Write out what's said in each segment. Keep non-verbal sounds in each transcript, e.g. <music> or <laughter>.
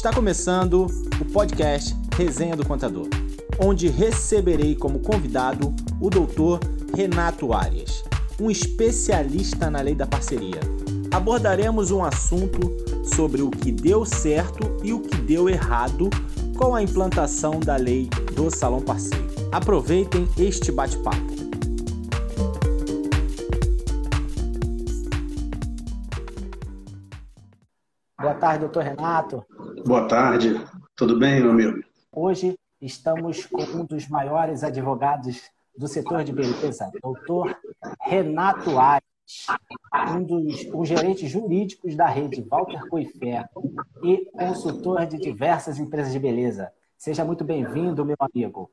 Está começando o podcast Resenha do Contador, onde receberei como convidado o doutor Renato Arias, um especialista na lei da parceria. Abordaremos um assunto sobre o que deu certo e o que deu errado com a implantação da lei do Salão Parceiro. Aproveitem este bate-papo. Boa tarde, doutor Renato. Boa tarde, tudo bem, meu amigo? Hoje estamos com um dos maiores advogados do setor de beleza, doutor Renato Aires, um dos um gerentes jurídicos da rede Walter Coifé e consultor de diversas empresas de beleza. Seja muito bem-vindo, meu amigo.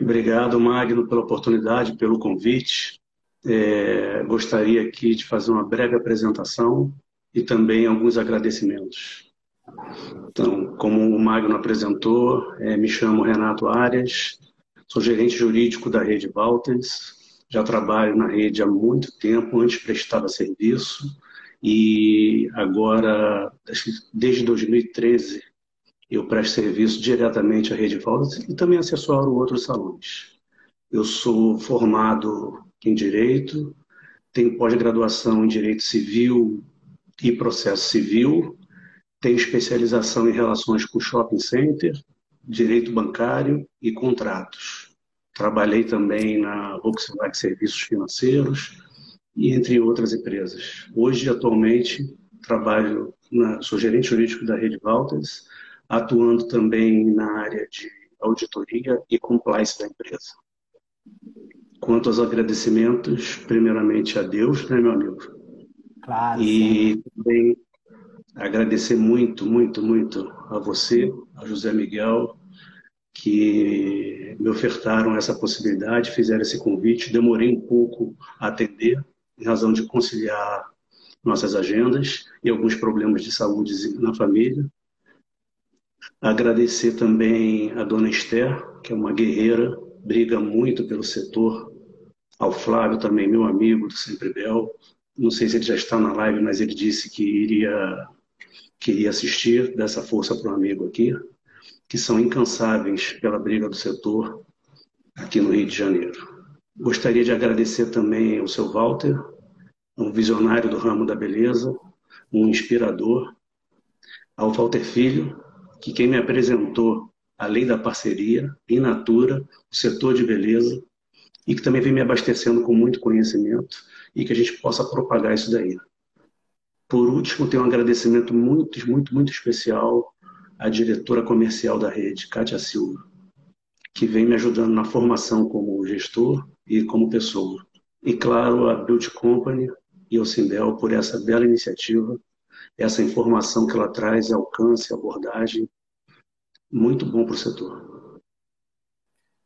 Obrigado, Magno, pela oportunidade, pelo convite. É, gostaria aqui de fazer uma breve apresentação e também alguns agradecimentos. Então, como o Magno apresentou, é, me chamo Renato Arias, sou gerente jurídico da rede Walters, já trabalho na rede há muito tempo, antes prestava serviço, e agora, desde 2013, eu presto serviço diretamente à rede Walters e também assessoro outros salões. Eu sou formado em Direito, tenho pós-graduação em Direito Civil e Processo Civil, tenho especialização em relações com shopping center, direito bancário e contratos. Trabalhei também na Volkswagen Serviços Financeiros e entre outras empresas. Hoje, atualmente, trabalho na, sou gerente jurídico da Rede Walters, atuando também na área de auditoria e compliance da empresa. Quanto aos agradecimentos, primeiramente a Deus, né, meu amigo? Claro. E sim. também agradecer muito, muito, muito a você, a José Miguel, que me ofertaram essa possibilidade, fizeram esse convite. Demorei um pouco a atender, em razão de conciliar nossas agendas e alguns problemas de saúde na família. Agradecer também a dona Esther, que é uma guerreira, briga muito pelo setor. Ao Flávio também, meu amigo do Sempre Bel. Não sei se ele já está na live, mas ele disse que iria queria assistir, dessa força para um amigo aqui, que são incansáveis pela briga do setor aqui no Rio de Janeiro. Gostaria de agradecer também ao seu Walter, um visionário do ramo da beleza, um inspirador, ao Walter Filho, que quem me apresentou a lei da parceria, in natura, o setor de beleza, e que também vem me abastecendo com muito conhecimento e que a gente possa propagar isso daí. Por último, tenho um agradecimento muito, muito, muito especial à diretora comercial da rede, Kátia Silva, que vem me ajudando na formação como gestor e como pessoa. E, claro, a Beauty Company e o Simbel por essa bela iniciativa, essa informação que ela traz, alcance, abordagem, muito bom para o setor.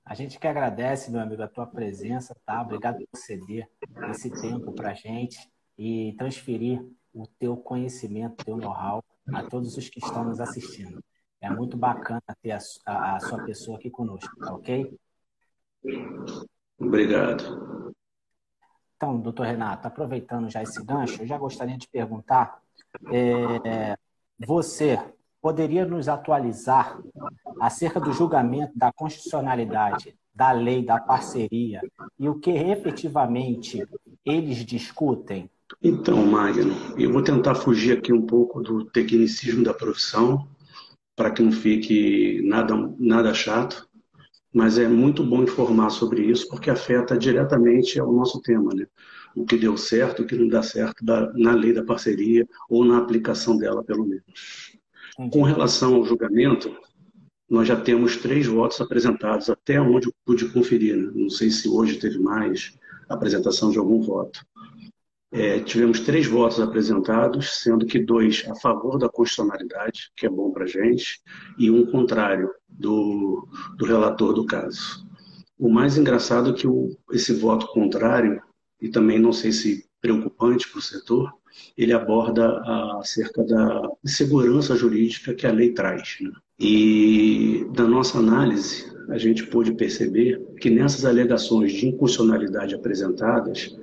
A gente que agradece, meu amigo, a tua presença, tá? Obrigado por ceder esse tempo para a gente e transferir o teu conhecimento, o teu know-how a todos os que estão nos assistindo. É muito bacana ter a, a, a sua pessoa aqui conosco, tá ok? Obrigado. Então, doutor Renato, aproveitando já esse gancho, eu já gostaria de perguntar: é, você poderia nos atualizar acerca do julgamento da constitucionalidade da lei da parceria e o que efetivamente eles discutem então, Magno, eu vou tentar fugir aqui um pouco do tecnicismo da profissão, para que não fique nada, nada chato, mas é muito bom informar sobre isso, porque afeta diretamente ao nosso tema, né? O que deu certo, o que não dá certo na lei da parceria, ou na aplicação dela, pelo menos. Com relação ao julgamento, nós já temos três votos apresentados, até onde eu pude conferir. Né? Não sei se hoje teve mais apresentação de algum voto. É, tivemos três votos apresentados, sendo que dois a favor da constitucionalidade, que é bom para a gente, e um contrário do, do relator do caso. O mais engraçado é que o, esse voto contrário, e também não sei se preocupante para o setor, ele aborda acerca da segurança jurídica que a lei traz. Né? E da nossa análise, a gente pôde perceber que nessas alegações de inconstitucionalidade apresentadas,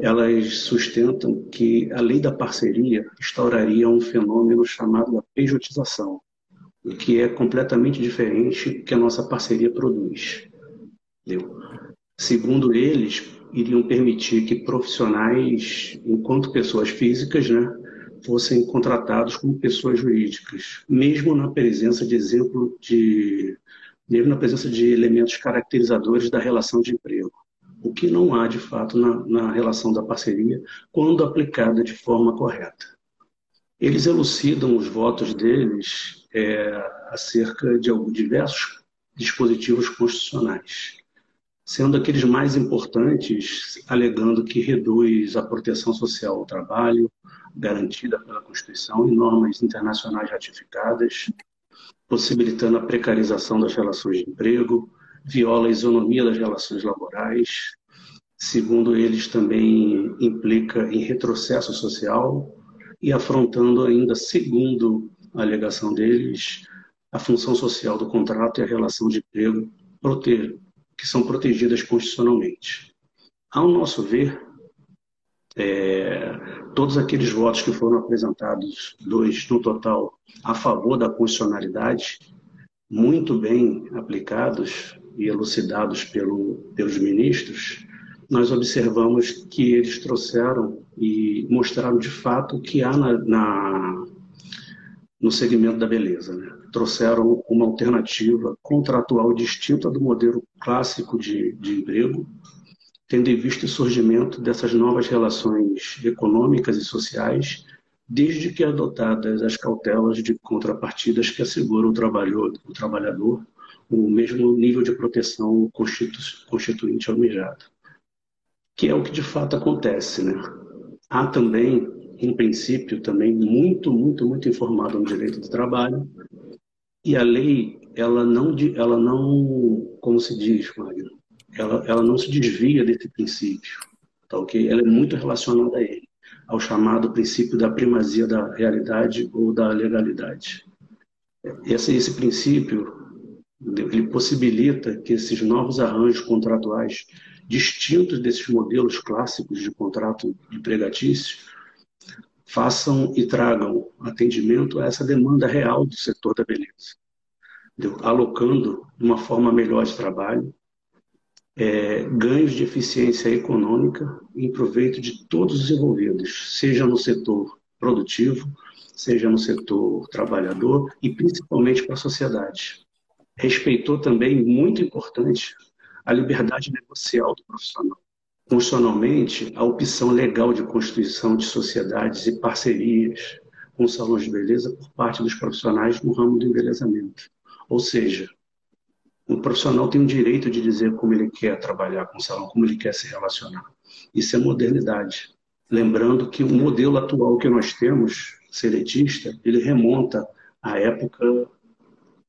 elas sustentam que a lei da parceria instauraria um fenômeno chamado da pejotização, o que é completamente diferente do que a nossa parceria produz. Entendeu? Segundo eles, iriam permitir que profissionais, enquanto pessoas físicas, né, fossem contratados como pessoas jurídicas, mesmo na presença de exemplo de mesmo na presença de elementos caracterizadores da relação de emprego, o que não há de fato na, na relação da parceria quando aplicada de forma correta. Eles elucidam os votos deles é, acerca de diversos dispositivos constitucionais, sendo aqueles mais importantes alegando que reduz a proteção social ao trabalho, garantida pela Constituição e normas internacionais ratificadas, possibilitando a precarização das relações de emprego, viola a isonomia das relações laborais, segundo eles também implica em retrocesso social e afrontando ainda, segundo a alegação deles, a função social do contrato e a relação de emprego que são protegidas constitucionalmente. Ao nosso ver, é, todos aqueles votos que foram apresentados, dois no total, a favor da constitucionalidade, muito bem aplicados e elucidados pelo, pelos ministros, nós observamos que eles trouxeram e mostraram de fato o que há na, na no segmento da beleza. Né? Trouxeram uma alternativa contratual distinta do modelo clássico de, de emprego, tendo em vista o surgimento dessas novas relações econômicas e sociais, desde que adotadas as cautelas de contrapartidas que asseguram o trabalhador, o trabalhador o mesmo nível de proteção constituinte almejado, que é o que de fato acontece, né? Há também, em princípio, também muito, muito, muito informado no direito do trabalho, e a lei, ela não, ela não, como se diz, Magno, ela, ela não se desvia desse princípio, tá ok? Ela é muito relacionada a ele, ao chamado princípio da primazia da realidade ou da legalidade. Esse, esse princípio, ele possibilita que esses novos arranjos contratuais, distintos desses modelos clássicos de contrato empregatício, façam e tragam atendimento a essa demanda real do setor da beleza, alocando uma forma melhor de trabalho, é, ganhos de eficiência econômica em proveito de todos os envolvidos, seja no setor produtivo, seja no setor trabalhador e principalmente para a sociedade. Respeitou também, muito importante, a liberdade negocial do profissional. Constitucionalmente, a opção legal de constituição de sociedades e parcerias com salões de beleza por parte dos profissionais no ramo do embelezamento. Ou seja, o profissional tem o direito de dizer como ele quer trabalhar com o salão, como ele quer se relacionar. Isso é modernidade. Lembrando que o modelo atual que nós temos, seletista, ele remonta à época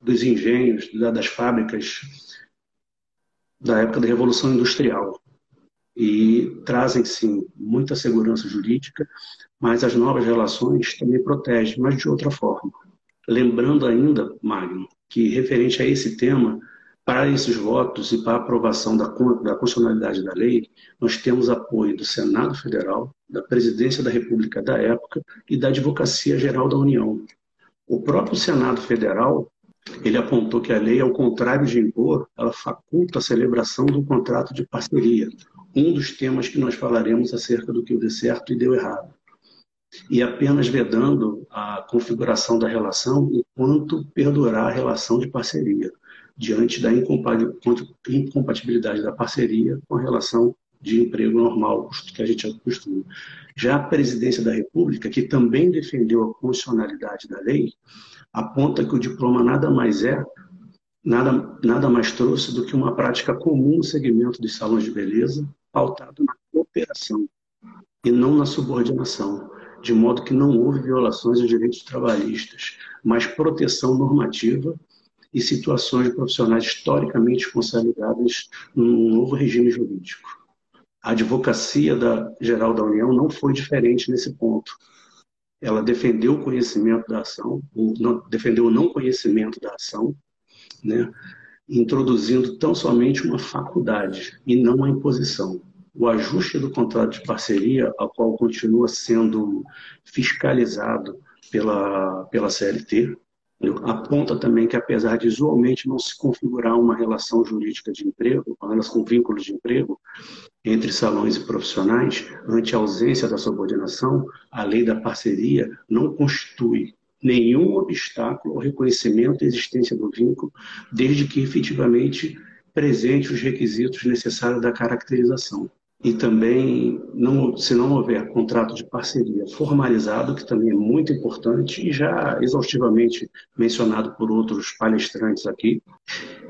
dos engenhos, das fábricas, da época da Revolução Industrial. E trazem, sim, muita segurança jurídica, mas as novas relações também protegem, mas de outra forma. Lembrando ainda, Magno, que referente a esse tema, para esses votos e para a aprovação da, da constitucionalidade da lei, nós temos apoio do Senado Federal, da Presidência da República da época e da Advocacia Geral da União. O próprio Senado Federal ele apontou que a lei, ao contrário de impor, ela faculta a celebração do contrato de parceria, um dos temas que nós falaremos acerca do que deu certo e deu errado, e apenas vedando a configuração da relação enquanto perdurar a relação de parceria diante da incompatibilidade da parceria com a relação de emprego normal, que a gente acostuma. Já a presidência da República, que também defendeu a constitucionalidade da lei, aponta que o diploma nada mais é, nada, nada mais trouxe do que uma prática comum no segmento dos salões de beleza, pautado na cooperação e não na subordinação, de modo que não houve violações aos direitos trabalhistas, mas proteção normativa e situações de profissionais historicamente consolidadas num novo regime jurídico. A advocacia da geral da União não foi diferente nesse ponto. Ela defendeu o conhecimento da ação, não, defendeu o não conhecimento da ação, né, introduzindo tão somente uma faculdade e não uma imposição. o ajuste do contrato de parceria, a qual continua sendo fiscalizado pela, pela CLT, aponta também que, apesar de usualmente não se configurar uma relação jurídica de emprego, relação com vínculo de emprego entre salões e profissionais, ante a ausência da subordinação, a lei da parceria não constitui nenhum obstáculo ao reconhecimento e existência do vínculo, desde que efetivamente presente os requisitos necessários da caracterização e também, não, se não houver contrato de parceria formalizado, que também é muito importante e já exaustivamente mencionado por outros palestrantes aqui,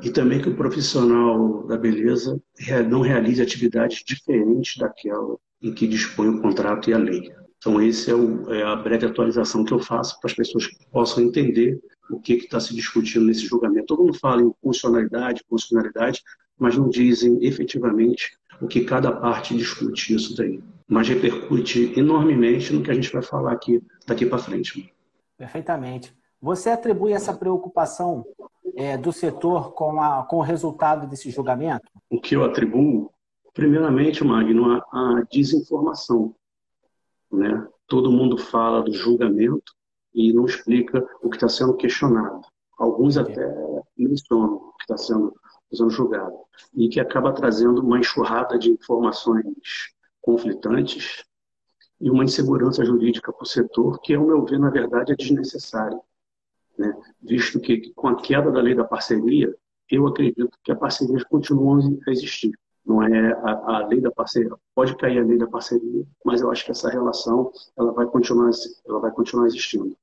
e também que o profissional da beleza não realize atividades diferentes daquela em que dispõe o contrato e a lei. Então, esse é, é a breve atualização que eu faço para as pessoas que possam entender o que está se discutindo nesse julgamento. Todo mundo fala em funcionalidade, funcionalidade, mas não dizem efetivamente o que cada parte discute isso daí. Mas repercute enormemente no que a gente vai falar aqui daqui para frente. Perfeitamente. Você atribui essa preocupação é, do setor com, a, com o resultado desse julgamento? O que eu atribuo, primeiramente, Magno, a, a desinformação. Né? Todo mundo fala do julgamento e não explica o que está sendo questionado. Alguns até mencionam o que está sendo sendo julgado, e que acaba trazendo uma enxurrada de informações conflitantes e uma insegurança jurídica para o setor, que, ao meu ver, na verdade, é desnecessária. Né? Visto que, com a queda da lei da parceria, eu acredito que a parceria continua a existir. Não é a, a, lei da parceria, pode cair a lei da parceria, mas eu acho que essa relação ela vai continuar, ela vai continuar existindo.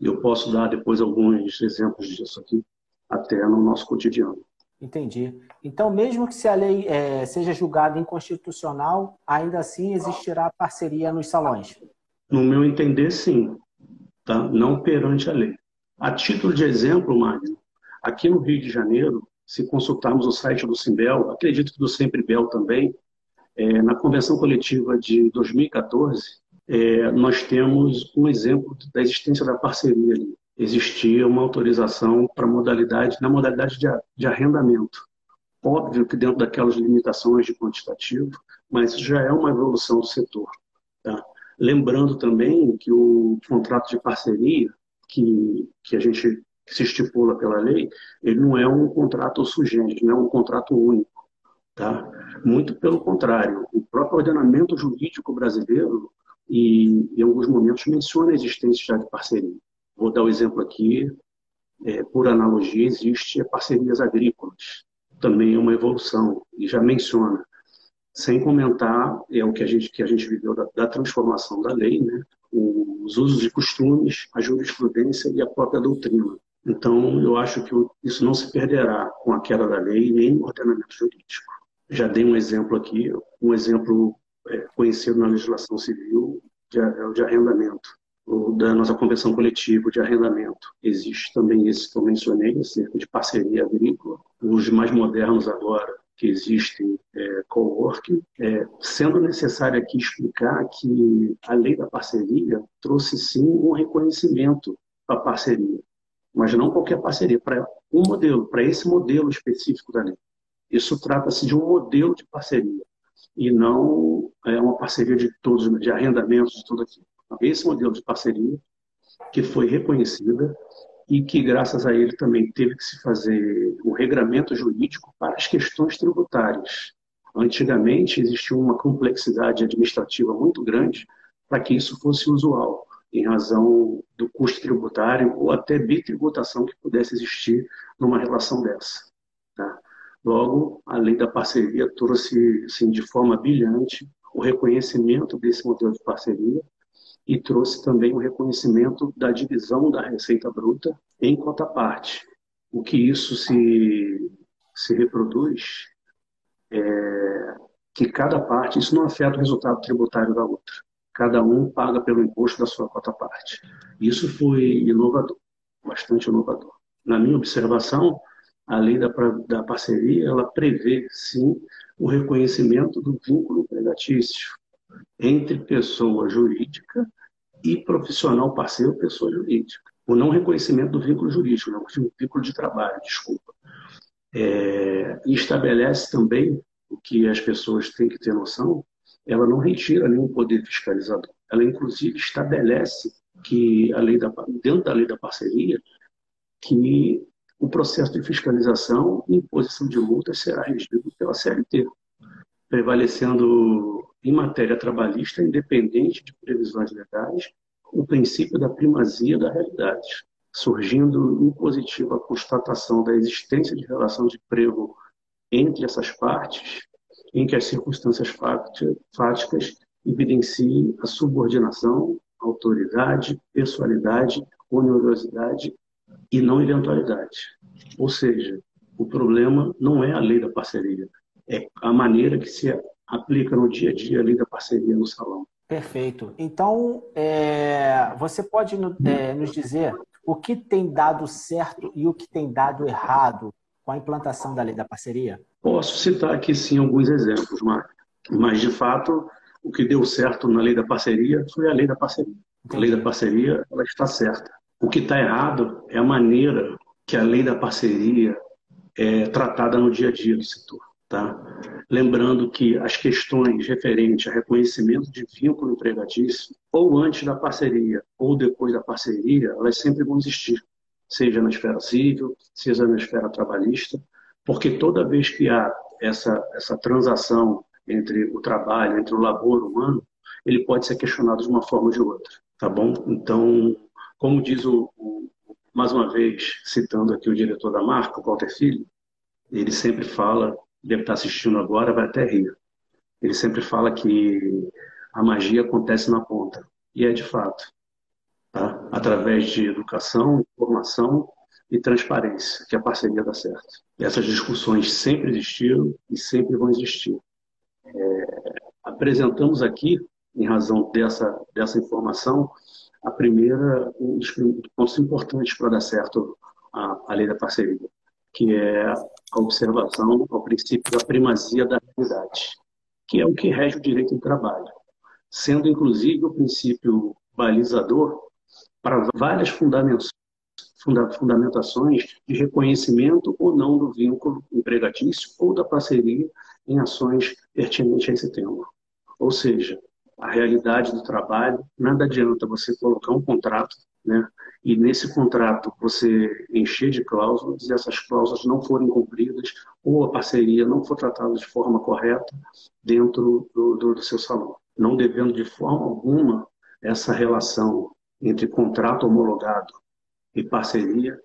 Eu posso dar depois alguns exemplos disso aqui, até no nosso cotidiano. Entendi. Então, mesmo que se a lei é, seja julgada inconstitucional, ainda assim existirá parceria nos salões? No meu entender, sim. Tá? Não perante a lei. A título de exemplo, Magno, aqui no Rio de Janeiro, se consultarmos o site do Simbel, acredito que do Sempre Bel também, é, na convenção coletiva de 2014, é, nós temos um exemplo da existência da parceria ali existia uma autorização para modalidade, na modalidade de, de arrendamento. Óbvio que dentro daquelas limitações de quantitativo, mas já é uma evolução do setor. Tá? Lembrando também que o contrato de parceria que, que a gente que se estipula pela lei, ele não é um contrato sugente, não é um contrato único. Tá? Muito pelo contrário, o próprio ordenamento jurídico brasileiro, e em alguns momentos, menciona a existência já de parceria. Vou dar o um exemplo aqui, é, por analogia, existe parcerias agrícolas, também é uma evolução, e já menciona, sem comentar é o que a gente, que a gente viveu da, da transformação da lei, né? os usos e costumes, a jurisprudência e a própria doutrina. Então, eu acho que isso não se perderá com a queda da lei nem no ordenamento jurídico. Já dei um exemplo aqui, um exemplo é, conhecido na legislação civil, de, de arrendamento da nossa convenção coletiva de arrendamento. Existe também esse que eu mencionei, acerca de parceria agrícola. Os mais modernos agora, que existem é, coworking, é, sendo necessário aqui explicar que a lei da parceria trouxe sim um reconhecimento a parceria, mas não qualquer parceria, para um modelo, para esse modelo específico da lei. Isso trata-se de um modelo de parceria e não é uma parceria de todos, de arrendamentos, de tudo aquilo esse modelo de parceria que foi reconhecida e que, graças a ele, também teve que se fazer um regramento jurídico para as questões tributárias. Antigamente, existia uma complexidade administrativa muito grande para que isso fosse usual, em razão do custo tributário ou até bitributação que pudesse existir numa relação dessa. Tá? Logo, a lei da parceria trouxe, assim, de forma brilhante, o reconhecimento desse modelo de parceria e trouxe também o reconhecimento da divisão da receita bruta em cota parte. O que isso se, se reproduz é que cada parte, isso não afeta o resultado tributário da outra. Cada um paga pelo imposto da sua cota parte. Isso foi inovador, bastante inovador. Na minha observação, a lei da, da parceria, ela prevê, sim, o reconhecimento do vínculo empregatício, entre pessoa jurídica e profissional parceiro, pessoa jurídica. O não reconhecimento do vínculo jurídico, não, vínculo de trabalho, desculpa. É, e estabelece também o que as pessoas têm que ter noção, ela não retira nenhum poder fiscalizador. Ela, inclusive, estabelece que a lei da, dentro da lei da parceria que o processo de fiscalização e imposição de multas será regido pela CLT, prevalecendo em matéria trabalhista, independente de previsões legais, o princípio da primazia da realidade, surgindo impositiva a constatação da existência de relação de emprego entre essas partes, em que as circunstâncias fáticas evidenciem a subordinação, autoridade, pessoalidade, onerosidade e não eventualidade. Ou seja, o problema não é a lei da parceria, é a maneira que se aplica no dia a dia a lei da parceria no salão. Perfeito. Então, é, você pode é, nos dizer o que tem dado certo e o que tem dado errado com a implantação da lei da parceria? Posso citar aqui sim alguns exemplos, Marco. Mas, de fato, o que deu certo na lei da parceria foi a lei da parceria. A lei da parceria ela está certa. O que está errado é a maneira que a lei da parceria é tratada no dia a dia do setor. Tá? Lembrando que as questões referentes a reconhecimento de vínculo empregatício, ou antes da parceria ou depois da parceria, elas sempre vão existir, seja na esfera civil, seja na esfera trabalhista, porque toda vez que há essa, essa transação entre o trabalho, entre o labor humano, ele pode ser questionado de uma forma ou de outra, tá bom? Então, como diz o, o mais uma vez, citando aqui o diretor da marca, o Walter Filho, ele sempre fala deve estar assistindo agora, vai até rir. Ele sempre fala que a magia acontece na ponta. E é de fato. Tá? Através de educação, informação e transparência, que a parceria dá certo. E essas discussões sempre existiram e sempre vão existir. É, apresentamos aqui, em razão dessa, dessa informação, a primeira, um dos pontos importantes para dar certo a, a lei da parceria, que é a observação ao princípio da primazia da realidade, que é o que rege o direito do trabalho, sendo inclusive o princípio balizador para várias fundamentações de reconhecimento ou não do vínculo empregatício ou da parceria em ações pertinentes a esse tema. Ou seja, a realidade do trabalho, nada adianta você colocar um contrato né, e nesse contrato você encher de cláusulas e essas cláusulas não forem cumpridas ou a parceria não for tratada de forma correta dentro do, do, do seu salão. Não devendo de forma alguma essa relação entre contrato homologado e parceria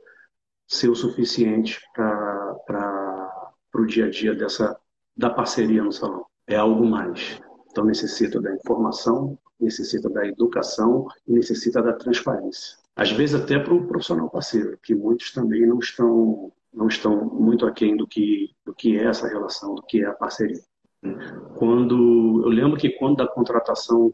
ser o suficiente para o dia a dia dessa, da parceria no salão. É algo mais. Então necessita da informação, necessita da educação e necessita da transparência às vezes até para o profissional parceiro, que muitos também não estão não estão muito aquém do que do que é essa relação, do que é a parceria. Quando eu lembro que quando da contratação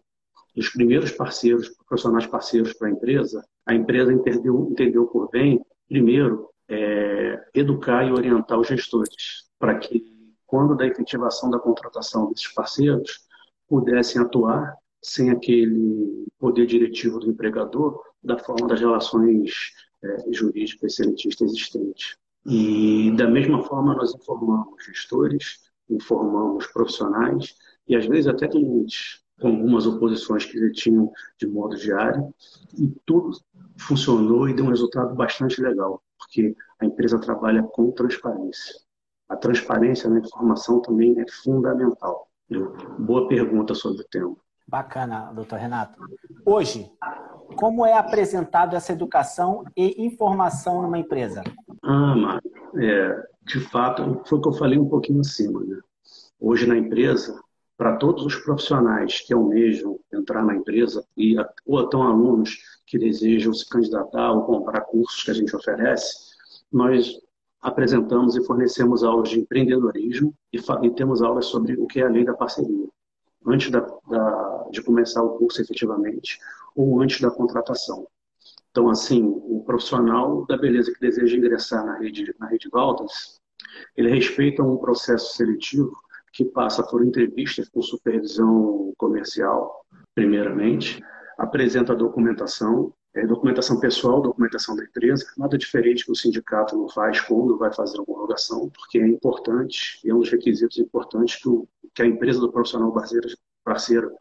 dos primeiros parceiros, profissionais parceiros para a empresa, a empresa entendeu, entendeu por bem, primeiro, é, educar e orientar os gestores, para que, quando da efetivação da contratação desses parceiros, pudessem atuar sem aquele poder diretivo do empregador da forma das relações é, jurídicas selentistas existentes. E, da mesma forma, nós informamos gestores, informamos profissionais e, às vezes, até clientes, com algumas oposições que ele tinham de modo diário, e tudo funcionou e deu um resultado bastante legal, porque a empresa trabalha com transparência. A transparência na informação também é fundamental. Boa pergunta sobre o tema. Bacana, doutor Renato. Hoje, como é apresentado essa educação e informação numa empresa? Ah, Mário, é, de fato, foi o que eu falei um pouquinho acima. Né? Hoje na empresa, para todos os profissionais que almejam entrar na empresa, e, ou até alunos que desejam se candidatar ou comprar cursos que a gente oferece, nós apresentamos e fornecemos aulas de empreendedorismo e, e temos aulas sobre o que é a lei da parceria antes da, da, de começar o curso efetivamente ou antes da contratação. Então, assim, o profissional da beleza que deseja ingressar na rede, na rede Valdas, ele respeita um processo seletivo que passa por entrevistas com supervisão comercial, primeiramente, apresenta a documentação, É, documentação pessoal, documentação da empresa, nada diferente que o sindicato não faz quando vai fazer a homologação, porque é importante, é um dos requisitos importantes que, o, que a empresa do profissional parceiro, parceiro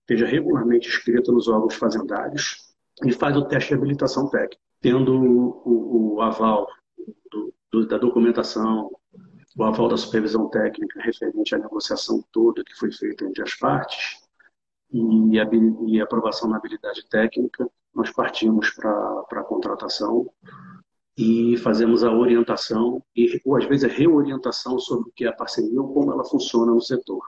esteja regularmente inscrita nos órgãos fazendários e faz o teste de habilitação técnica, tendo o, o aval do, do, da documentação, o aval da supervisão técnica referente à negociação toda que foi feita entre as partes e e aprovação na habilidade técnica, nós partimos para a contratação e fazemos a orientação e ou às vezes a reorientação sobre o que é a parceria ou como ela funciona no setor.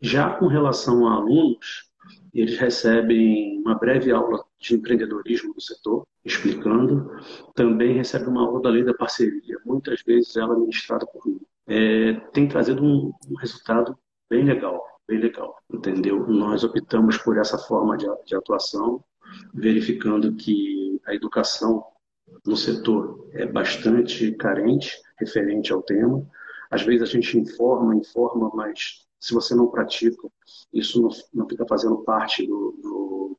Já com relação a alunos, eles recebem uma breve aula de empreendedorismo no setor, explicando. Também recebem uma aula da lei da parceria, muitas vezes ela ministrada por mim. É, tem trazido um, um, resultado bem legal, bem legal, entendeu? Nós optamos por essa forma de, de atuação verificando que a educação no setor é bastante carente referente ao tema. Às vezes a gente informa, informa, mas se você não pratica, isso não, não fica fazendo parte do, do,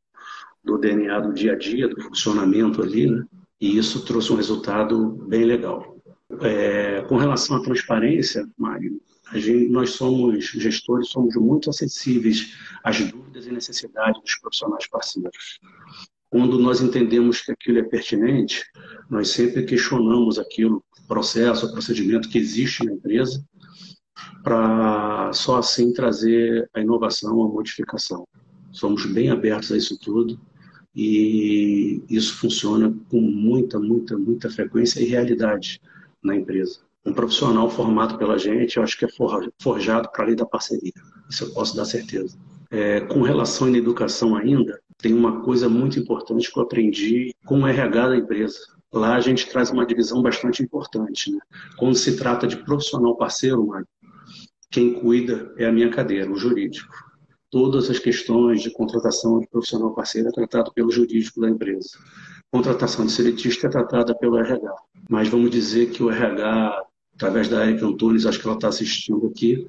do, DNA do dia a dia, do funcionamento ali, né? E isso trouxe um resultado bem legal. É, com relação à transparência, Mário, gente, nós somos gestores, somos muito acessíveis às dúvidas e necessidades dos profissionais parceiros. Quando nós entendemos que aquilo é pertinente, nós sempre questionamos aquilo, processo, procedimento que existe na empresa, para só assim trazer a inovação, a modificação. Somos bem abertos a isso tudo e isso funciona com muita, muita, muita frequência e realidade na empresa. Um profissional formado pela gente, eu acho que é forjado para a lei da parceria. Isso eu posso dar certeza. É, com relação à educação ainda, tem uma coisa muito importante que eu aprendi com o RH da empresa. Lá a gente traz uma divisão bastante importante. Né? Quando se trata de profissional parceiro, Mário, quem cuida é a minha cadeira, o jurídico. Todas as questões de contratação de profissional parceiro é tratado pelo jurídico da empresa. Contratação de seletista é tratada pelo RH. Mas vamos dizer que o RH, através da Erika Antunes, acho que ela está assistindo aqui,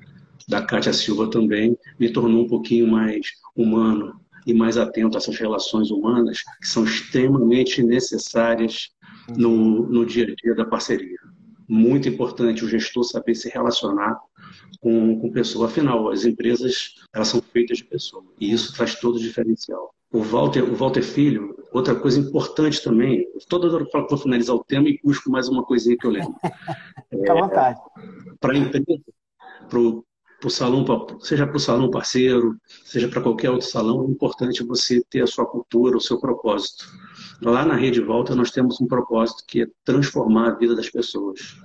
da Kátia Silva também, me tornou um pouquinho mais humano, e mais atento a essas relações humanas que são extremamente necessárias no, no dia a dia da parceria. Muito importante o gestor saber se relacionar com, com pessoa. Afinal, as empresas elas são feitas de pessoas e isso traz todo o diferencial. O Walter, o Walter Filho, outra coisa importante também, toda hora que vou finalizar o tema e busco mais uma coisinha que eu lembro. <laughs> Fica à vontade. Para a empresa, para pro salão, seja para o salão parceiro, seja para qualquer outro salão, é importante você ter a sua cultura, o seu propósito. Lá na Rede Volta nós temos um propósito que é transformar a vida das pessoas.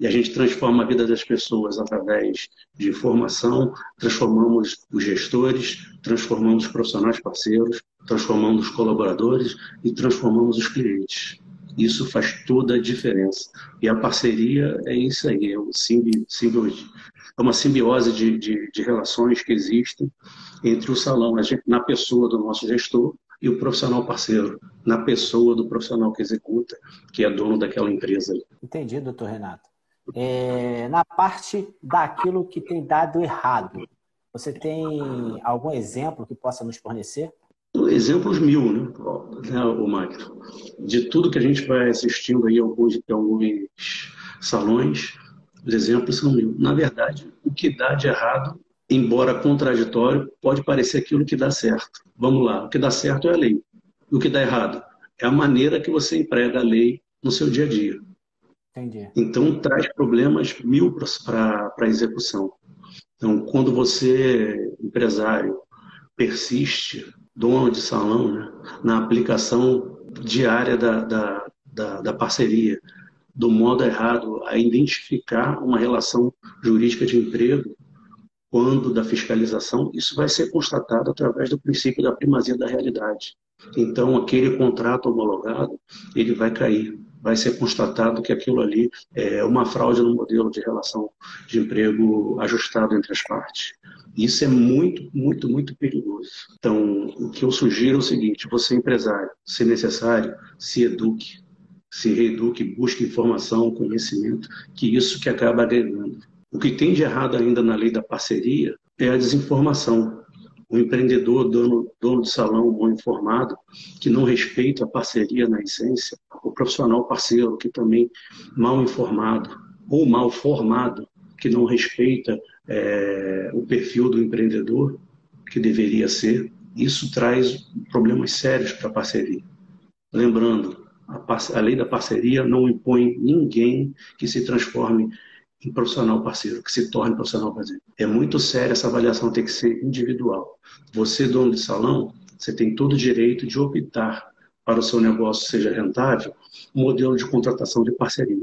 E a gente transforma a vida das pessoas através de formação, transformamos os gestores, transformamos os profissionais parceiros, transformamos os colaboradores e transformamos os clientes. Isso faz toda a diferença. E a parceria é isso aí, é o simbi, simbi, é uma simbiose de, de, de relações que existem entre o salão, gente, na pessoa do nosso gestor, e o profissional parceiro, na pessoa do profissional que executa, que é dono daquela empresa. Entendi, doutor Renato. É, na parte daquilo que tem dado errado, você tem algum exemplo que possa nos fornecer? Exemplos mil, né, né o Magno? De tudo que a gente vai assistindo aí alguns, alguns salões, os exemplos são mil. Na verdade, o que dá de errado, embora contraditório, pode parecer aquilo que dá certo. Vamos lá, o que dá certo é a lei. O que dá errado é a maneira que você emprega a lei no seu dia a dia. Entendi. Então, traz problemas mil para a execução. Então, quando você, empresário, persiste, dono de salão, né, na aplicação diária da, da, da, da parceria, do modo errado a identificar uma relação jurídica de emprego quando da fiscalização, isso vai ser constatado através do princípio da primazia da realidade. Então, aquele contrato homologado, ele vai cair. Vai ser constatado que aquilo ali é uma fraude no modelo de relação de emprego ajustado entre as partes. Isso é muito, muito, muito perigoso. Então, o que eu sugiro é o seguinte: você, empresário, se necessário, se eduque, se reeduque, busque informação, conhecimento, que isso que acaba agregando. O que tem de errado ainda na lei da parceria é a desinformação. O empreendedor, dono, dono de salão mal informado, que não respeita a parceria na essência, o profissional parceiro, que também mal informado ou mal formado, que não respeita é, o perfil do empreendedor, que deveria ser, isso traz problemas sérios para a parceria. Lembrando, a, a lei da parceria não impõe ninguém que se transforme em profissional parceiro, que se torne profissional parceiro. É muito sério, essa avaliação tem que ser individual. Você, dono de salão, você tem todo o direito de optar para o seu negócio seja rentável, um modelo de contratação de parceria.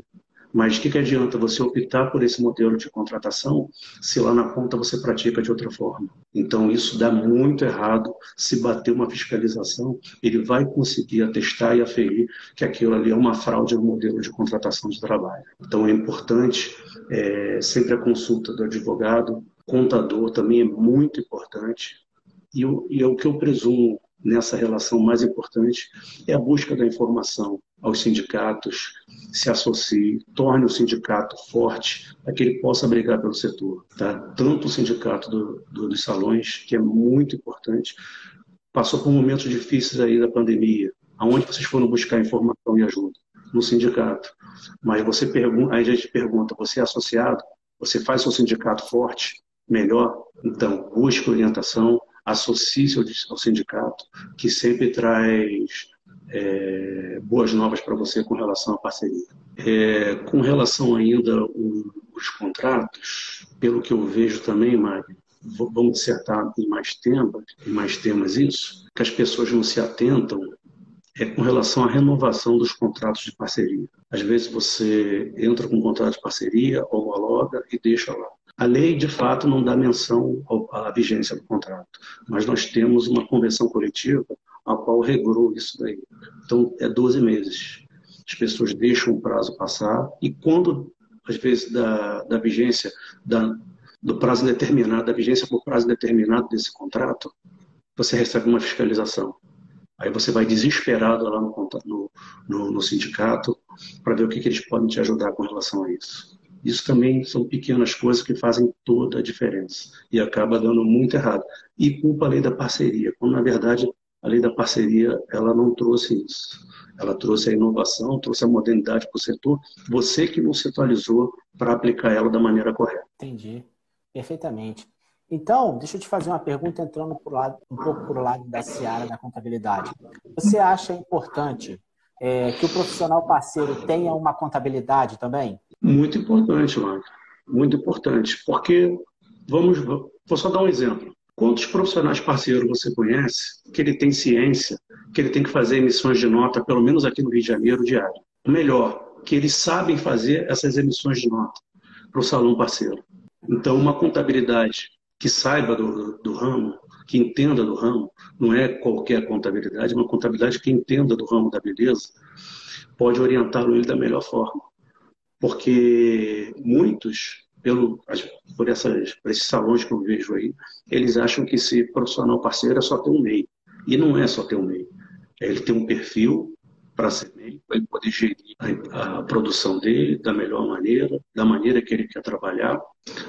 Mas o que, que adianta você optar por esse modelo de contratação se lá na ponta você pratica de outra forma? Então isso dá muito errado. Se bater uma fiscalização, ele vai conseguir atestar e aferir que aquilo ali é uma fraude no modelo de contratação de trabalho. Então é importante é, sempre a consulta do advogado, contador também é muito importante. E, e é o que eu presumo nessa relação mais importante é a busca da informação aos sindicatos, se associe, torne o sindicato forte para que ele possa brigar pelo setor. Tá? Tanto o sindicato do, do, dos salões, que é muito importante, passou por momentos difíceis aí da pandemia. Aonde vocês foram buscar informação e ajuda? No sindicato. Mas você pergunta, aí a gente pergunta, você é associado? Você faz seu sindicato forte? Melhor? Então, busque orientação, associe-se ao sindicato, que sempre traz é, boas novas para você com relação à parceria. É, com relação ainda aos contratos, pelo que eu vejo também, Mário, vamos dissertar em mais temas, em mais temas isso, que as pessoas não se atentam é com relação à renovação dos contratos de parceria. Às vezes você entra com um contrato de parceria, homologa e deixa lá. A lei, de fato, não dá menção à vigência do contrato, mas nós temos uma convenção coletiva a qual regulou isso daí. Então, é 12 meses. As pessoas deixam o prazo passar e quando, às vezes, da, da vigência, da, do prazo determinado, da vigência por prazo determinado desse contrato, você recebe uma fiscalização. Aí você vai desesperado lá no, no, no, no sindicato para ver o que, que eles podem te ajudar com relação a isso. Isso também são pequenas coisas que fazem toda a diferença e acaba dando muito errado. E culpa a lei da parceria, quando na verdade a lei da parceria ela não trouxe isso. Ela trouxe a inovação, trouxe a modernidade para o setor. Você que não se atualizou para aplicar ela da maneira correta. Entendi, perfeitamente. Então, deixa eu te fazer uma pergunta entrando lado, um pouco para o lado da seara da contabilidade. Você acha importante é, que o profissional parceiro tenha uma contabilidade também? Muito importante, Marco. Muito importante. Porque, vamos, vou só dar um exemplo. Quantos profissionais parceiros você conhece que ele tem ciência, que ele tem que fazer emissões de nota, pelo menos aqui no Rio de Janeiro, diário? Melhor, que eles sabem fazer essas emissões de nota para o salão parceiro. Então, uma contabilidade que saiba do, do ramo, que entenda do ramo, não é qualquer contabilidade, é uma contabilidade que entenda do ramo da beleza, pode orientá-lo da melhor forma. Porque muitos pelo, por, essas, por esses salões que eu vejo aí, eles acham que esse profissional parceiro é só ter um MEI. E não é só ter um MEI. Ele tem um perfil para ser MEI, para ele poder gerir a, a, produção dele da melhor maneira, da maneira que ele quer trabalhar,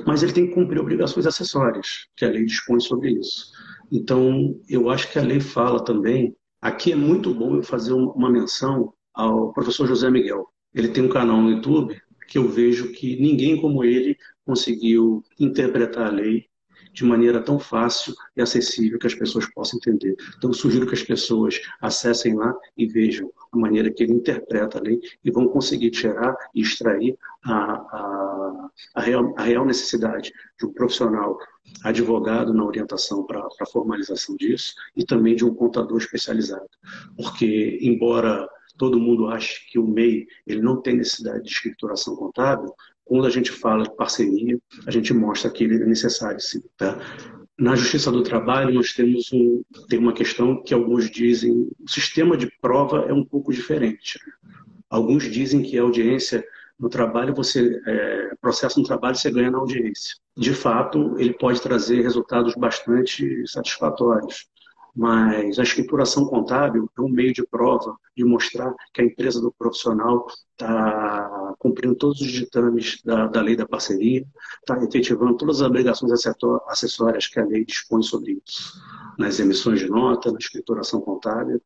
mas ele tem que cumprir obrigações acessórias, que a lei dispõe sobre isso. Então, eu acho que a lei fala também. Aqui é muito bom eu fazer uma menção ao professor José Miguel. Ele tem um canal no YouTube que eu vejo que ninguém como ele conseguiu interpretar a lei de maneira tão fácil e acessível que as pessoas possam entender. Então, sugiro que as pessoas acessem lá e vejam a maneira que ele interpreta a lei e vão conseguir tirar e extrair a, a, a, real, a real, necessidade de um profissional advogado na orientação para a formalização disso e também de um contador especializado. Porque, embora todo mundo acha que o MEI ele não tem necessidade de escrituração contábil, quando a gente fala de parceria, a gente mostra que ele é necessário sim. Tá? Na Justiça do Trabalho, nós temos um, tem uma questão que alguns dizem, o sistema de prova é um pouco diferente. Alguns dizem que a audiência no trabalho, você é, processo no trabalho, você ganha na audiência. De fato, ele pode trazer resultados bastante satisfatórios mas a escrituração contábil é um meio de prova de mostrar que a empresa do profissional está cumprindo todos os ditames da, da lei da parceria, está efetivando todas as obrigações acessórias que a lei dispõe sobre isso, nas emissões de nota, na escrituração contábil,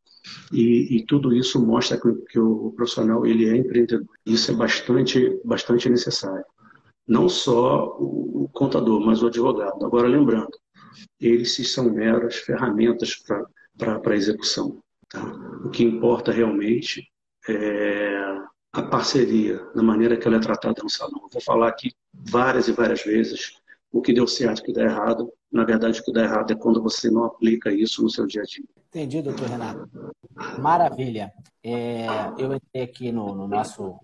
e, e tudo isso mostra que, que, o profissional ele é empreendedor. Isso é bastante, bastante necessário. Não só o contador, mas o advogado. Agora, lembrando, eles são meras ferramentas para a execução. Tá? O que importa realmente é a parceria, na maneira que ela é tratada no salão. Eu vou falar aqui várias e várias vezes o que deu certo e o que deu errado. Na verdade, o que dá errado é quando você não aplica isso no seu dia a dia. Entendi, doutor Renato. Maravilha. É, eu entrei aqui no, no nosso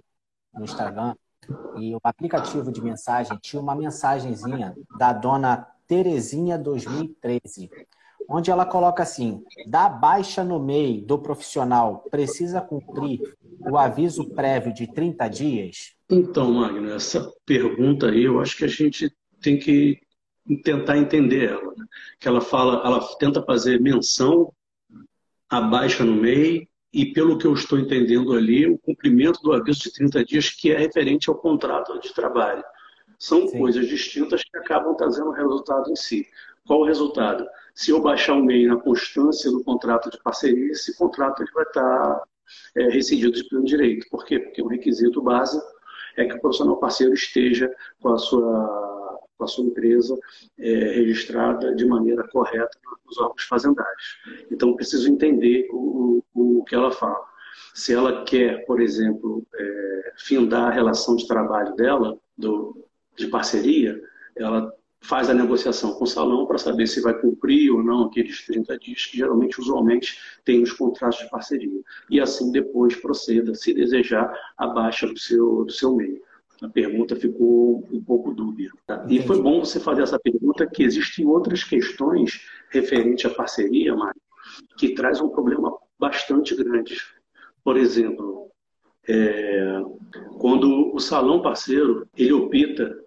no Instagram e o aplicativo de mensagem tinha uma mensagenzinha da dona Terezinha 2013, onde ela coloca assim: da baixa no MEI do profissional precisa cumprir o aviso prévio de 30 dias? Então, Magno, essa pergunta aí eu acho que a gente tem que tentar entender ela. Né? Que ela fala, ela tenta fazer menção à baixa no MEI e, pelo que eu estou entendendo ali, o cumprimento do aviso de 30 dias que é referente ao contrato de trabalho. São Sim. coisas distintas que acabam trazendo resultado em si. Qual o resultado? Se eu baixar um MEI na constância do contrato de parceria, esse contrato ele vai estar é, residido de pleno direito. Por quê? Porque o requisito base é que o profissional parceiro esteja com a sua, com a sua empresa é, registrada de maneira correta nos órgãos fazendários. Então, preciso entender o, o, o que ela fala. Se ela quer, por exemplo, é, findar a relação de trabalho dela, do, de parceria, ela faz a negociação com o salão para saber se vai cumprir ou não aqueles 30 dias que geralmente, usualmente, tem os contratos de parceria. E assim depois proceda, se desejar, a baixa do seu, do seu meio. A pergunta ficou um pouco dúbia. Tá? E foi bom você fazer essa pergunta, que existem outras questões referentes à parceria, Mário, que traz um problema bastante grande. Por exemplo, é, quando o salão parceiro ele opta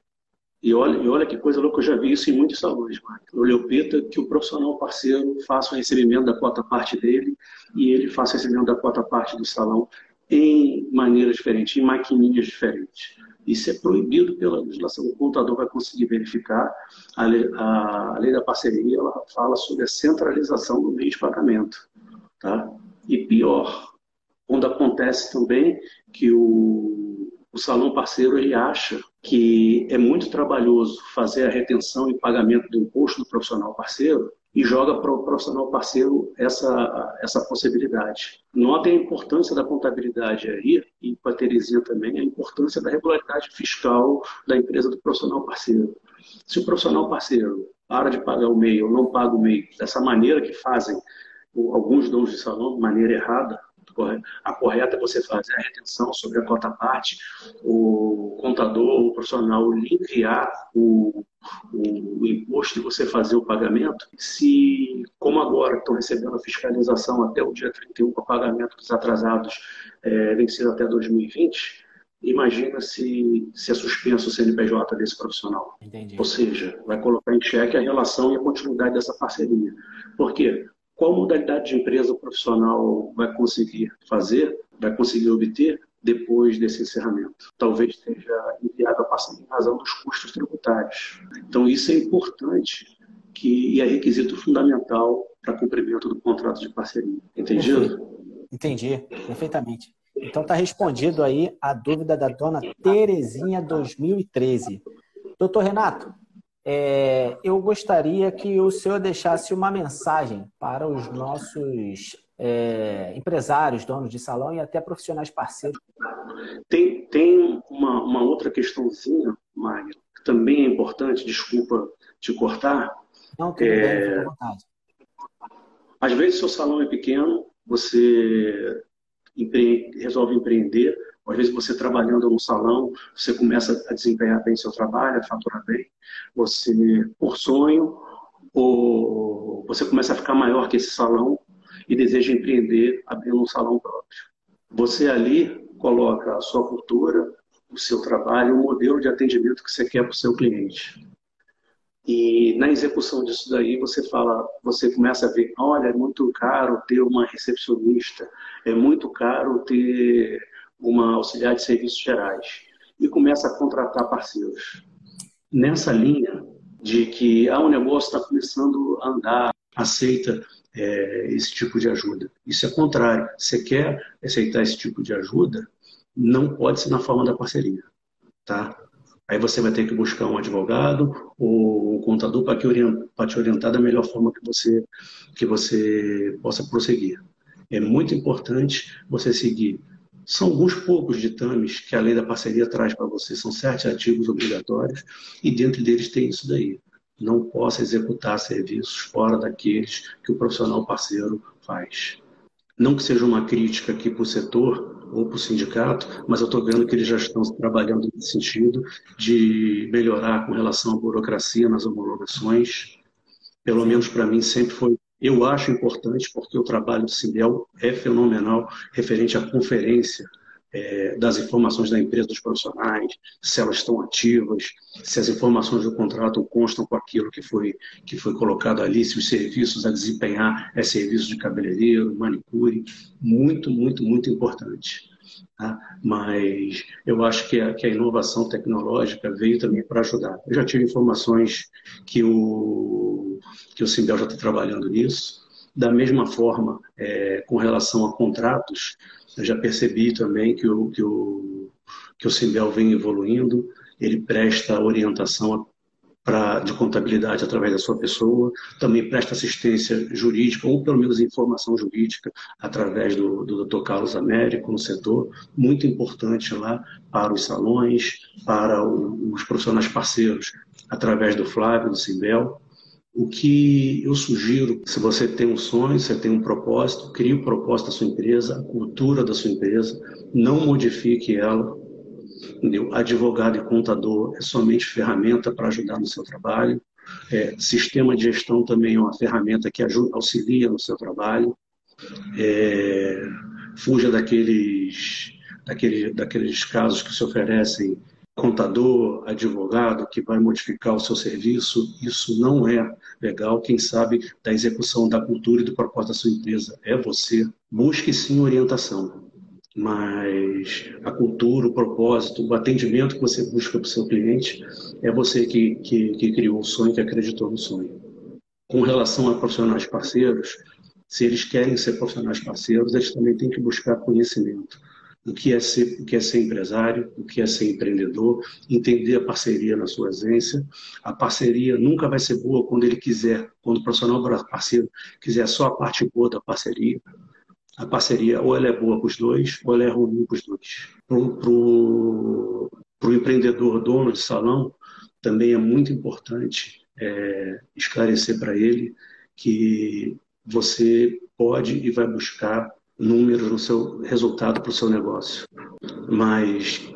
e olha, e olha que coisa louca, eu já vi isso em muitos salões, Marco. O Leopeta, que o profissional parceiro faça o recebimento da quota parte dele e ele faça o recebimento da quota parte do salão em maneiras diferentes, em maquininhas diferentes. Isso é proibido pela legislação. O contador vai conseguir verificar. A lei, a lei da parceria ela fala sobre a centralização do meio de pagamento. Tá? E pior, quando acontece também que o, o salão parceiro ele acha que é muito trabalhoso fazer a retenção e pagamento do imposto do profissional parceiro e joga para o profissional parceiro essa, essa possibilidade. Notem a importância da contabilidade aí, e para a Terezinha também, a importância da regularidade fiscal da empresa do profissional parceiro. Se o profissional parceiro para de pagar o MEI ou não paga o MEI dessa maneira que fazem alguns donos de salão, de maneira errada, a correta é você fazer a retenção sobre a cota parte, o contador, o profissional lhe enviar o, o, o, imposto e você fazer o pagamento. Se, como agora estão recebendo a fiscalização até o dia 31 para pagamento dos atrasados é, vencido até 2020, imagina se, se é suspenso o CNPJ desse profissional. Entendi. Ou seja, vai colocar em xeque a relação e a continuidade dessa parceria. Por quê? Qual modalidade de empresa o profissional vai conseguir fazer, vai conseguir obter depois desse encerramento. Talvez seja enviado a parceria em razão dos custos tributários. Então, isso é importante que, e é requisito fundamental para cumprimento do contrato de parceria. Entendido? Entendi, perfeitamente. Então, está respondido aí a dúvida da dona Terezinha 2013. Doutor Renato, é, eu gostaria que o senhor deixasse uma mensagem para os nossos é, empresários, donos de salão e até profissionais parceiros. Tem, tem uma, uma outra questãozinha, Magno, que também é importante, desculpa te cortar. Não, tudo é, bem, vontade. Às vezes seu salão é pequeno, você empre... resolve empreender, às vezes você trabalhando no salão, você começa a desempenhar bem seu trabalho, a faturar bem, você, por sonho, ou você começa a ficar maior que esse salão e deseja empreender abrindo um salão próprio. Você ali coloca a sua cultura, o seu trabalho, o modelo de atendimento que você quer para o seu cliente. E na execução disso daí, você fala, você começa a ver, olha, é muito caro ter uma recepcionista, é muito caro ter uma auxiliar de serviços gerais. E começa a contratar parceiros. Nessa linha de que ah, o negócio está começando a andar, aceita é, esse tipo de ajuda. Isso é contrário. Você quer aceitar esse tipo de ajuda, não pode ser na forma da parceria. Tá? Aí você vai ter que buscar um advogado ou um contador para te orientar da melhor forma que você, que você possa prosseguir. É muito importante você seguir. São alguns poucos ditames que a lei da parceria traz para você. São sete ativos obrigatórios e dentro deles tem isso daí. Não possa executar serviços fora daqueles que o profissional parceiro faz. Não que seja uma crítica aqui para o setor, ou para o sindicato, mas eu estou vendo que eles já estão trabalhando nesse sentido de melhorar com relação à burocracia nas homologações. Pelo menos para mim sempre foi. Eu acho importante porque o trabalho do Sindel é fenomenal referente à conferência é, das informações da empresa dos profissionais, se elas estão ativas, se as informações do contrato constam com aquilo que foi, que foi colocado ali, se os serviços a desempenhar é serviço de cabeleireiro, manicure, muito, muito, muito importante. Tá? Mas eu acho que a, que a inovação tecnológica veio também para ajudar. Eu já tive informações que o, que o Simbel já está trabalhando nisso. Da mesma forma, é, com relação a contratos, eu já percebi também que o, que o, que o Simbel vem evoluindo, ele presta orientação pra, de contabilidade através da sua pessoa, também presta assistência jurídica, ou pelo menos informação jurídica, através do, do Dr. Carlos Américo no setor, muito importante lá para os salões, para o, os profissionais parceiros, através do Flávio, do Simbel. O que eu sugiro, se você tem um sonho, você tem um propósito, crie o propósito da sua empresa, a cultura da sua empresa, não modifique ela. Entendeu? Advogado e contador é somente ferramenta para ajudar no seu trabalho. É, sistema de gestão também é uma ferramenta que ajuda, auxilia no seu trabalho. É, fuja daqueles, daqueles, daqueles casos que se oferecem contador, advogado que vai modificar o seu serviço, isso não é legal. Quem sabe da execução da cultura e do propósito da sua empresa é você. Busque sim orientação, mas a cultura, o propósito, o atendimento que você busca para o seu cliente é você que, que, que criou o sonho, que acreditou no sonho. Com relação a profissionais parceiros, se eles querem ser profissionais parceiros, eles também têm que buscar conhecimento o que é ser, o que é ser empresário, o que é ser empreendedor, entender a parceria na sua essência. A parceria nunca vai ser boa quando ele quiser, quando o profissional parceiro quiser só a parte boa da parceria. A parceria ou ela é boa para os dois, ou ela é ruim para os dois. Para o empreendedor dono de salão, também é muito importante é, esclarecer para ele que você pode e vai buscar números no seu resultado para o seu negócio. Mas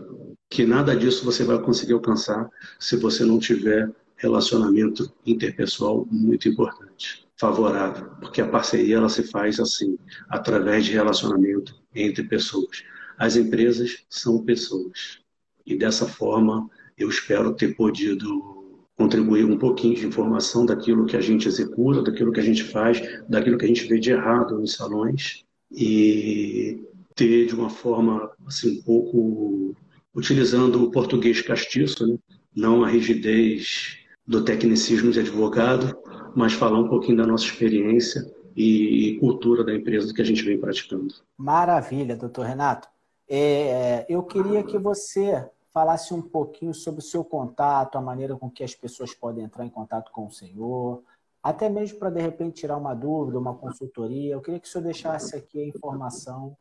que nada disso você vai conseguir alcançar se você não tiver relacionamento interpessoal muito importante, favorável, porque a parceria ela se faz assim, através de relacionamento entre pessoas. As empresas são pessoas. E dessa forma, eu espero ter podido contribuir um pouquinho de informação daquilo que a gente executa, daquilo que a gente faz, daquilo que a gente vê de errado nos salões e ter de uma forma assim um pouco utilizando o português castiço, né? não a rigidez do tecnicismo de advogado, mas falar um pouquinho da nossa experiência e cultura da empresa que a gente vem praticando. Maravilha, doutor Renato. É, eu queria que você falasse um pouquinho sobre o seu contato, a maneira com que as pessoas podem entrar em contato com o senhor, até mesmo para de repente tirar uma dúvida, uma consultoria. Eu queria que o senhor deixasse aqui a informação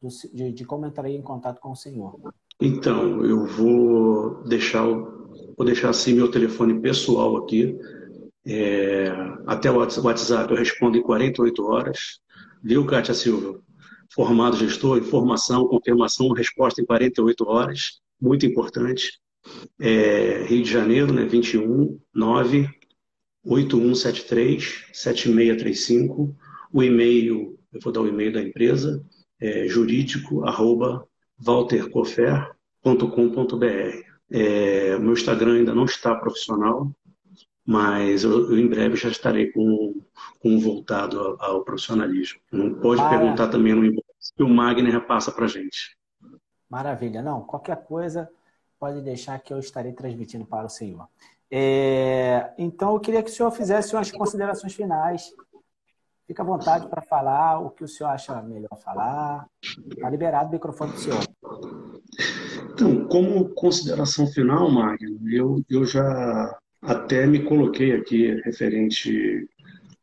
do, de, de, como entraria em contato com o senhor. Então, eu vou deixar, vou deixar assim meu telefone pessoal aqui. É, até o WhatsApp eu respondo em 48 horas. Viu, Kátia Silva? Formado gestor, informação, confirmação, resposta em 48 horas. Muito importante. É, Rio de Janeiro, né, 21 9 8173-7635. O e-mail, eu vou dar o e-mail da empresa, é jurídico, arroba, waltercofer.com.br. É, o meu Instagram ainda não está profissional, mas eu, eu, em breve já estarei com, com voltado ao, ao profissionalismo. Não pode perguntar também no inbox que o Magner passa para gente. Maravilha. Não, qualquer coisa pode deixar que eu estarei transmitindo para o senhor. É, então, eu queria que o senhor fizesse umas considerações finais. Fica à vontade para falar o que o senhor acha melhor falar. Está liberado o microfone do senhor. Então, como consideração final, Magno, eu, eu já até me coloquei aqui referente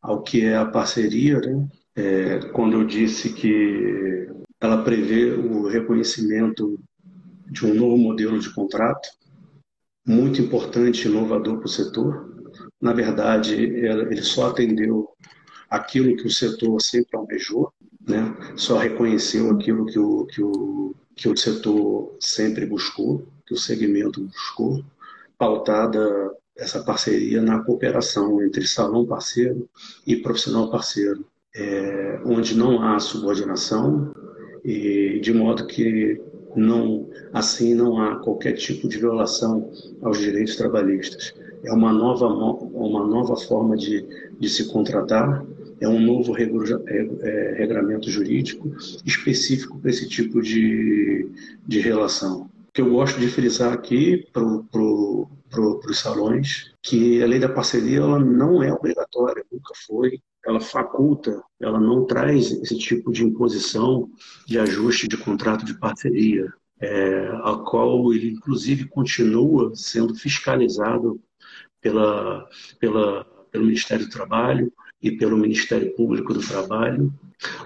ao que é a parceria, né? É, quando eu disse que ela prevê o reconhecimento de um novo modelo de contrato, muito importante e inovador para o setor. Na verdade, ele só atendeu aquilo que o setor sempre almejou, né? só reconheceu aquilo que o, que, o, que o setor sempre buscou, que o segmento buscou, pautada essa parceria na cooperação entre salão parceiro e profissional parceiro, é, onde não há subordinação e de modo que não assim não há qualquer tipo de violação aos direitos trabalhistas. É uma nova uma nova forma de, de se contratar, é um novo é, regramento jurídico específico para esse tipo de, de relação. Que eu gosto de frisar aqui para pro, pro, os salões que a lei da parceria ela não é obrigatória, nunca foi. Ela faculta, ela não traz esse tipo de imposição de ajuste de contrato de parceria, é, a qual ele inclusive continua sendo fiscalizado pela, pela, pelo Ministério do Trabalho e pelo Ministério Público do Trabalho,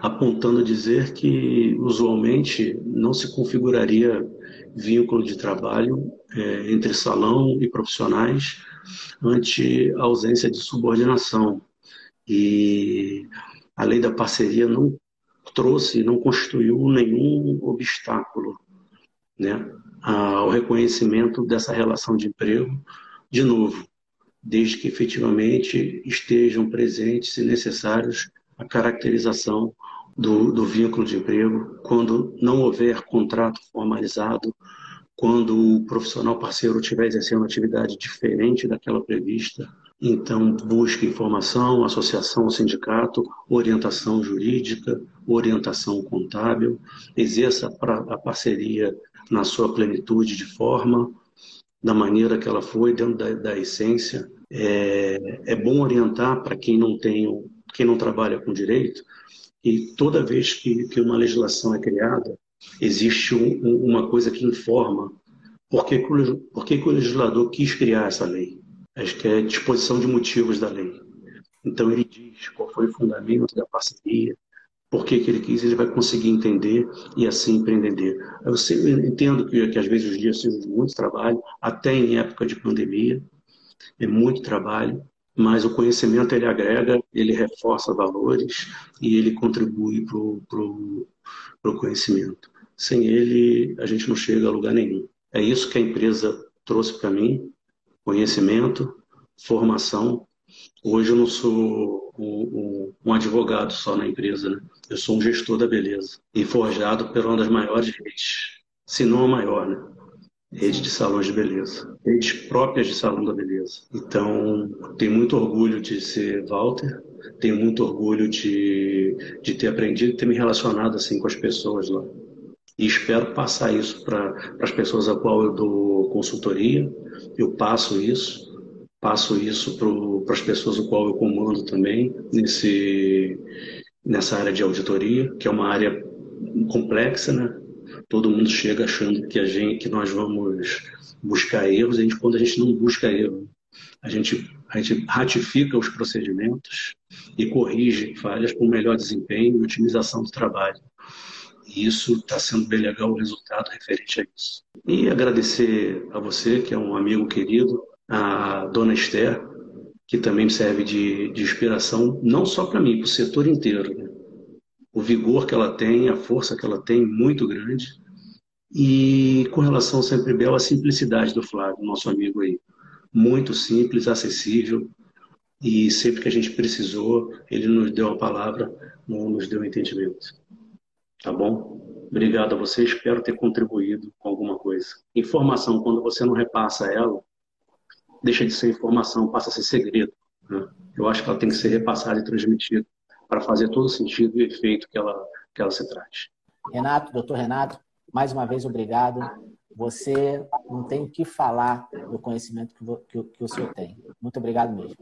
apontando a dizer que usualmente não se configuraria vínculo de trabalho é, entre salão e profissionais ante a ausência de subordinação. E a lei da parceria não trouxe, não constituiu nenhum obstáculo né, ao reconhecimento dessa relação de emprego, de novo, desde que efetivamente estejam presentes e necessários a caracterização do, do vínculo de emprego, quando não houver contrato formalizado, quando o profissional parceiro estiver exercendo uma atividade diferente daquela prevista, então busque informação, associação, sindicato, orientação jurídica, orientação contábil, exerça a parceria na sua plenitude de forma, da maneira que ela foi, dentro da, da essência. É, é bom orientar para quem não tem, quem não trabalha com direito, e toda vez que, que uma legislação é criada, existe um, uma coisa que informa por que, por que, que o legislador quis criar essa lei. Acho que é a disposição de motivos da lei. Então ele diz qual foi o fundamento da parceria, por que, que ele quis, ele vai conseguir entender e assim empreender. Eu sempre entendo que, que às vezes os dias sejam de muito trabalho, até em época de pandemia, é muito trabalho, mas o conhecimento ele agrega, ele reforça valores e ele contribui para o conhecimento. Sem ele, a gente não chega a lugar nenhum. É isso que a empresa trouxe para mim: conhecimento, formação. Hoje eu não sou um, um, um, advogado só na empresa, né? eu sou um gestor da beleza e forjado por uma das maiores redes, se não a maior, né? Rede de salões de beleza, redes próprias de salão da beleza. Então, tenho muito orgulho de ser Walter, tenho muito orgulho de, de ter aprendido e ter me relacionado assim com as pessoas lá. E espero passar isso para as pessoas a qual eu dou consultoria, eu passo isso, passo isso para as pessoas a qual eu comando também nesse, nessa área de auditoria, que é uma área complexa, né? Todo mundo chega achando que a gente, que nós vamos buscar erros, a gente, quando a gente não busca erro, a gente, a gente ratifica os procedimentos e corrige falhas com melhor desempenho e otimização do trabalho. E isso está sendo bem legal o resultado referente a isso. E agradecer a você, que é um amigo querido, a dona Esther, que também serve de, de inspiração, não só para mim, para o setor inteiro. Né? O vigor que ela tem, a força que ela tem, muito grande. E com relação Sempre Bel, a simplicidade do Flávio, nosso amigo aí. Muito simples, acessível, e sempre que a gente precisou, ele nos deu a palavra, nos deu entendimento. Tá bom? Obrigado a você, espero ter contribuído com alguma coisa. Informação, quando você não repassa ela, deixa de ser informação, passa a ser segredo. Né? Eu acho que ela tem que ser repassada e transmitida para fazer todo o sentido e efeito que ela, que ela se trate. Renato, doutor Renato, mais uma vez obrigado. Você não tem o que falar do conhecimento que, que, que o senhor tem. Muito obrigado mesmo.